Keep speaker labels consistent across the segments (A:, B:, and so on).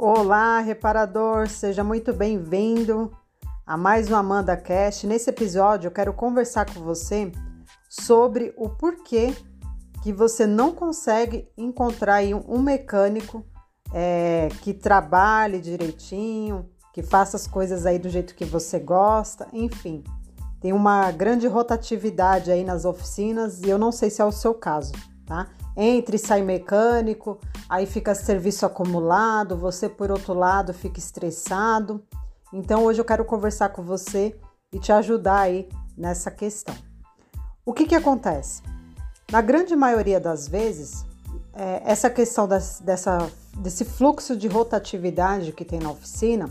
A: Olá, reparador, seja muito bem-vindo a mais um Amanda Cast. Nesse episódio eu quero conversar com você sobre o porquê que você não consegue encontrar um mecânico é, que trabalhe direitinho, que faça as coisas aí do jeito que você gosta, enfim. Tem uma grande rotatividade aí nas oficinas e eu não sei se é o seu caso, tá? Entra e sai mecânico, aí fica serviço acumulado, você por outro lado fica estressado. Então hoje eu quero conversar com você e te ajudar aí nessa questão. O que que acontece? Na grande maioria das vezes, é, essa questão das, dessa, desse fluxo de rotatividade que tem na oficina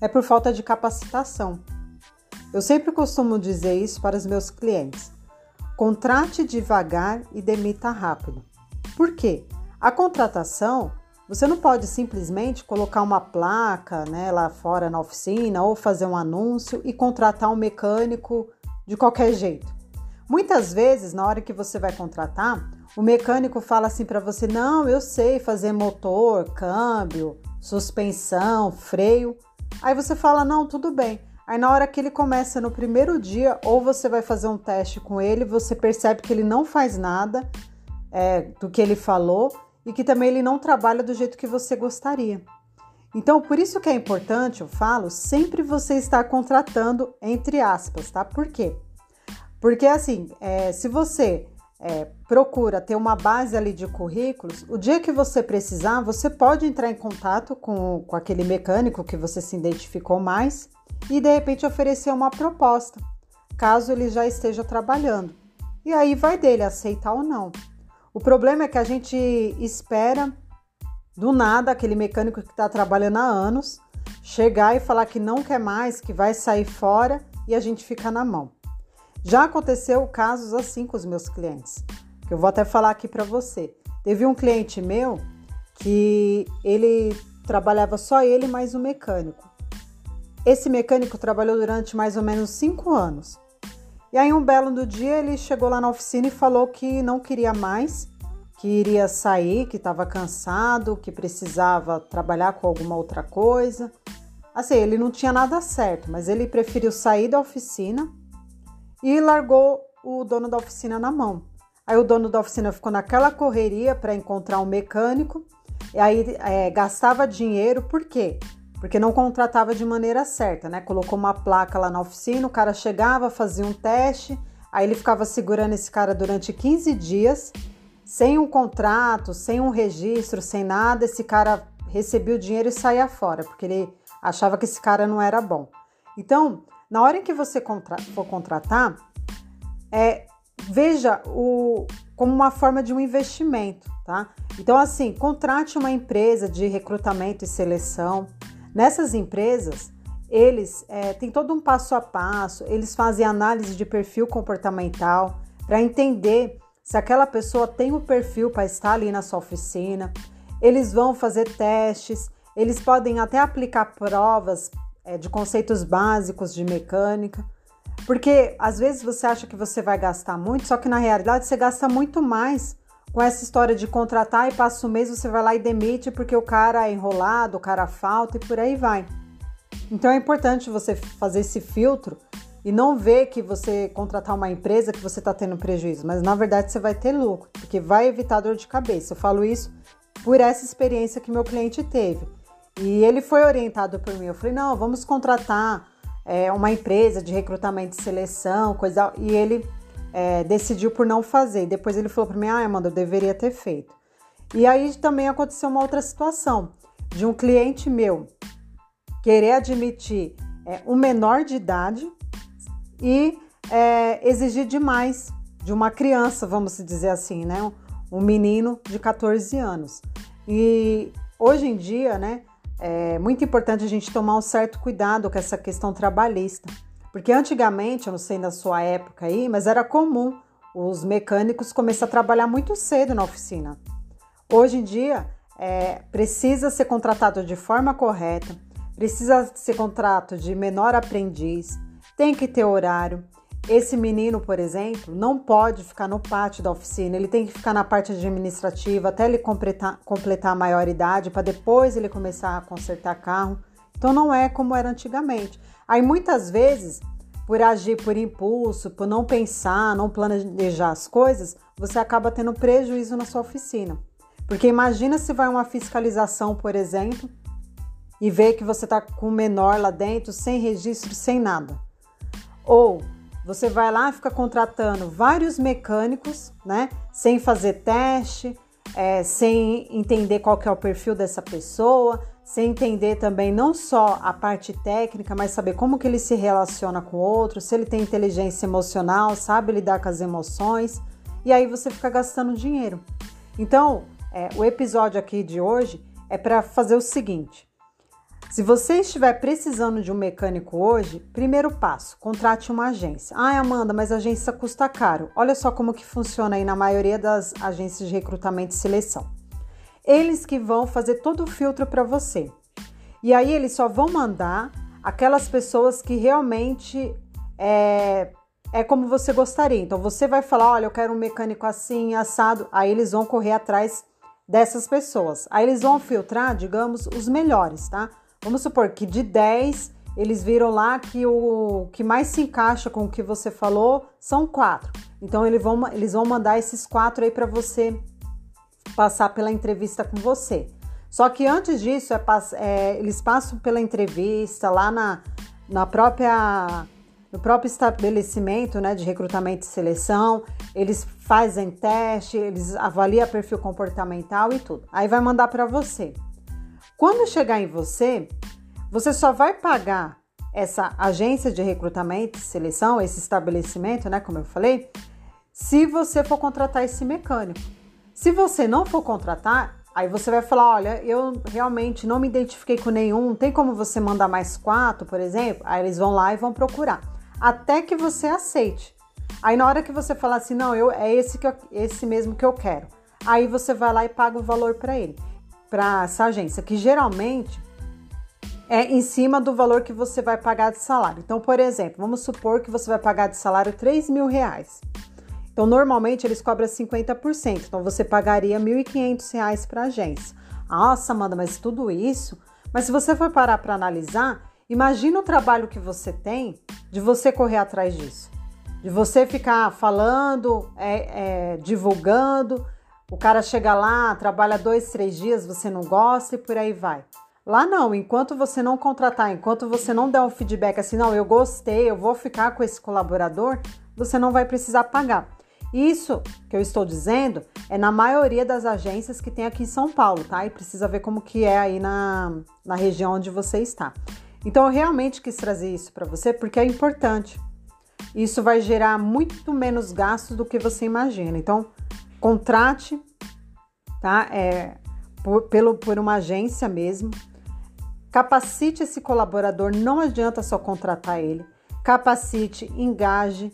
A: é por falta de capacitação. Eu sempre costumo dizer isso para os meus clientes. Contrate devagar e demita rápido. Por quê? A contratação, você não pode simplesmente colocar uma placa né, lá fora na oficina ou fazer um anúncio e contratar um mecânico de qualquer jeito. Muitas vezes, na hora que você vai contratar, o mecânico fala assim para você: não, eu sei fazer motor, câmbio, suspensão, freio. Aí você fala: não, tudo bem. Aí na hora que ele começa no primeiro dia, ou você vai fazer um teste com ele, você percebe que ele não faz nada é, do que ele falou e que também ele não trabalha do jeito que você gostaria. Então, por isso que é importante, eu falo, sempre você estar contratando entre aspas, tá? Por quê? Porque assim, é, se você é, procura ter uma base ali de currículos, o dia que você precisar, você pode entrar em contato com, com aquele mecânico que você se identificou mais e de repente oferecer uma proposta, caso ele já esteja trabalhando. E aí vai dele aceitar ou não. O problema é que a gente espera do nada aquele mecânico que está trabalhando há anos chegar e falar que não quer mais, que vai sair fora e a gente fica na mão. Já aconteceu casos assim com os meus clientes, que eu vou até falar aqui para você. Teve um cliente meu que ele trabalhava só ele mais um mecânico. Esse mecânico trabalhou durante mais ou menos cinco anos. E aí, um belo do dia, ele chegou lá na oficina e falou que não queria mais, que iria sair, que estava cansado, que precisava trabalhar com alguma outra coisa. Assim, ele não tinha nada certo, mas ele preferiu sair da oficina e largou o dono da oficina na mão. Aí o dono da oficina ficou naquela correria para encontrar um mecânico, e aí é, gastava dinheiro, por quê? porque não contratava de maneira certa, né? Colocou uma placa lá na oficina, o cara chegava, fazia um teste, aí ele ficava segurando esse cara durante 15 dias, sem um contrato, sem um registro, sem nada. Esse cara recebia o dinheiro e saía fora, porque ele achava que esse cara não era bom. Então, na hora em que você contra for contratar, é, veja o, como uma forma de um investimento, tá? Então, assim, contrate uma empresa de recrutamento e seleção Nessas empresas, eles é, têm todo um passo a passo, eles fazem análise de perfil comportamental para entender se aquela pessoa tem o perfil para estar ali na sua oficina. Eles vão fazer testes, eles podem até aplicar provas é, de conceitos básicos de mecânica, porque às vezes você acha que você vai gastar muito, só que na realidade você gasta muito mais com essa história de contratar e passa um mês você vai lá e demite porque o cara é enrolado, o cara falta e por aí vai. Então é importante você fazer esse filtro e não ver que você contratar uma empresa que você está tendo prejuízo, mas na verdade você vai ter lucro, porque vai evitar dor de cabeça. Eu falo isso por essa experiência que meu cliente teve. E ele foi orientado por mim. Eu falei: não, vamos contratar é, uma empresa de recrutamento e seleção, coisa. E ele é, decidiu por não fazer. Depois ele falou para mim: Ah, Amanda, eu deveria ter feito. E aí também aconteceu uma outra situação de um cliente meu querer admitir é, um menor de idade e é, exigir demais de uma criança, vamos dizer assim, né? Um menino de 14 anos. E hoje em dia, né, é muito importante a gente tomar um certo cuidado com essa questão trabalhista porque antigamente, eu não sei na sua época aí, mas era comum os mecânicos começar a trabalhar muito cedo na oficina. Hoje em dia, é, precisa ser contratado de forma correta, precisa ser contrato de menor aprendiz, tem que ter horário. Esse menino, por exemplo, não pode ficar no pátio da oficina, ele tem que ficar na parte administrativa até ele completar, completar a maioridade, para depois ele começar a consertar carro. Então não é como era antigamente. Aí muitas vezes, por agir por impulso, por não pensar, não planejar as coisas, você acaba tendo prejuízo na sua oficina. Porque imagina se vai uma fiscalização, por exemplo, e vê que você está com o menor lá dentro, sem registro, sem nada. Ou você vai lá, fica contratando vários mecânicos, né? Sem fazer teste, é, sem entender qual que é o perfil dessa pessoa, sem entender também não só a parte técnica, mas saber como que ele se relaciona com o outro, se ele tem inteligência emocional, sabe lidar com as emoções, e aí você fica gastando dinheiro. Então, é, o episódio aqui de hoje é para fazer o seguinte: se você estiver precisando de um mecânico hoje, primeiro passo, contrate uma agência. Ah, Amanda, mas a agência custa caro. Olha só como que funciona aí na maioria das agências de recrutamento e seleção. Eles que vão fazer todo o filtro para você. E aí eles só vão mandar aquelas pessoas que realmente é, é como você gostaria. Então você vai falar, olha, eu quero um mecânico assim, assado. Aí eles vão correr atrás dessas pessoas. Aí eles vão filtrar, digamos, os melhores, tá? Vamos supor que de 10 eles viram lá que o que mais se encaixa com o que você falou são quatro. Então eles vão, eles vão mandar esses quatro aí para você passar pela entrevista com você. Só que antes disso, é, é, eles passam pela entrevista lá na, na própria no próprio estabelecimento né, de recrutamento e seleção, eles fazem teste, eles avaliam perfil comportamental e tudo. Aí vai mandar para você. Quando chegar em você, você só vai pagar essa agência de recrutamento seleção, esse estabelecimento, né, como eu falei, se você for contratar esse mecânico. Se você não for contratar, aí você vai falar, olha, eu realmente não me identifiquei com nenhum, tem como você mandar mais quatro, por exemplo? Aí eles vão lá e vão procurar até que você aceite. Aí na hora que você falar assim, não, eu é esse que eu, esse mesmo que eu quero. Aí você vai lá e paga o valor para ele, para essa agência, que geralmente é em cima do valor que você vai pagar de salário. Então, por exemplo, vamos supor que você vai pagar de salário 3 mil reais. Então, normalmente eles cobram 50%. Então, você pagaria 1.500 reais para a agência. Nossa, Amanda, mas tudo isso? Mas se você for parar para analisar, Imagina o trabalho que você tem de você correr atrás disso, de você ficar falando, é, é, divulgando. O cara chega lá, trabalha dois, três dias, você não gosta e por aí vai. Lá não, enquanto você não contratar, enquanto você não der um feedback assim, não, eu gostei, eu vou ficar com esse colaborador, você não vai precisar pagar. Isso que eu estou dizendo é na maioria das agências que tem aqui em São Paulo, tá? E precisa ver como que é aí na, na região onde você está. Então eu realmente quis trazer isso para você porque é importante. Isso vai gerar muito menos gastos do que você imagina. Então, contrate, tá? É, por, pelo, por uma agência mesmo. Capacite esse colaborador, não adianta só contratar ele. Capacite, engaje,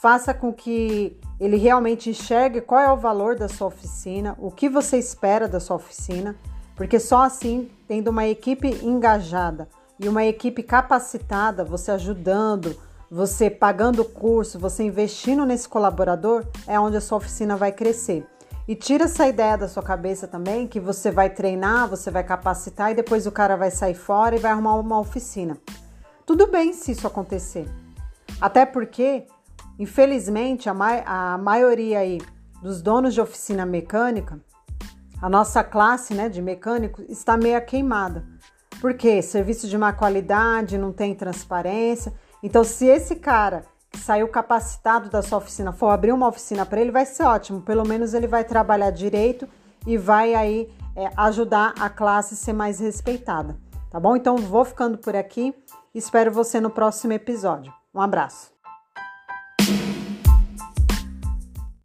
A: faça com que ele realmente enxergue qual é o valor da sua oficina, o que você espera da sua oficina, porque só assim, tendo uma equipe engajada, e uma equipe capacitada, você ajudando, você pagando o curso, você investindo nesse colaborador, é onde a sua oficina vai crescer. E tira essa ideia da sua cabeça também que você vai treinar, você vai capacitar e depois o cara vai sair fora e vai arrumar uma oficina. Tudo bem se isso acontecer. Até porque, infelizmente, a, ma a maioria aí dos donos de oficina mecânica, a nossa classe né, de mecânicos está meio queimada. Porque serviço de má qualidade, não tem transparência. Então, se esse cara que saiu capacitado da sua oficina for abrir uma oficina para ele, vai ser ótimo. Pelo menos ele vai trabalhar direito e vai aí é, ajudar a classe a ser mais respeitada. Tá bom? Então, vou ficando por aqui. Espero você no próximo episódio. Um abraço.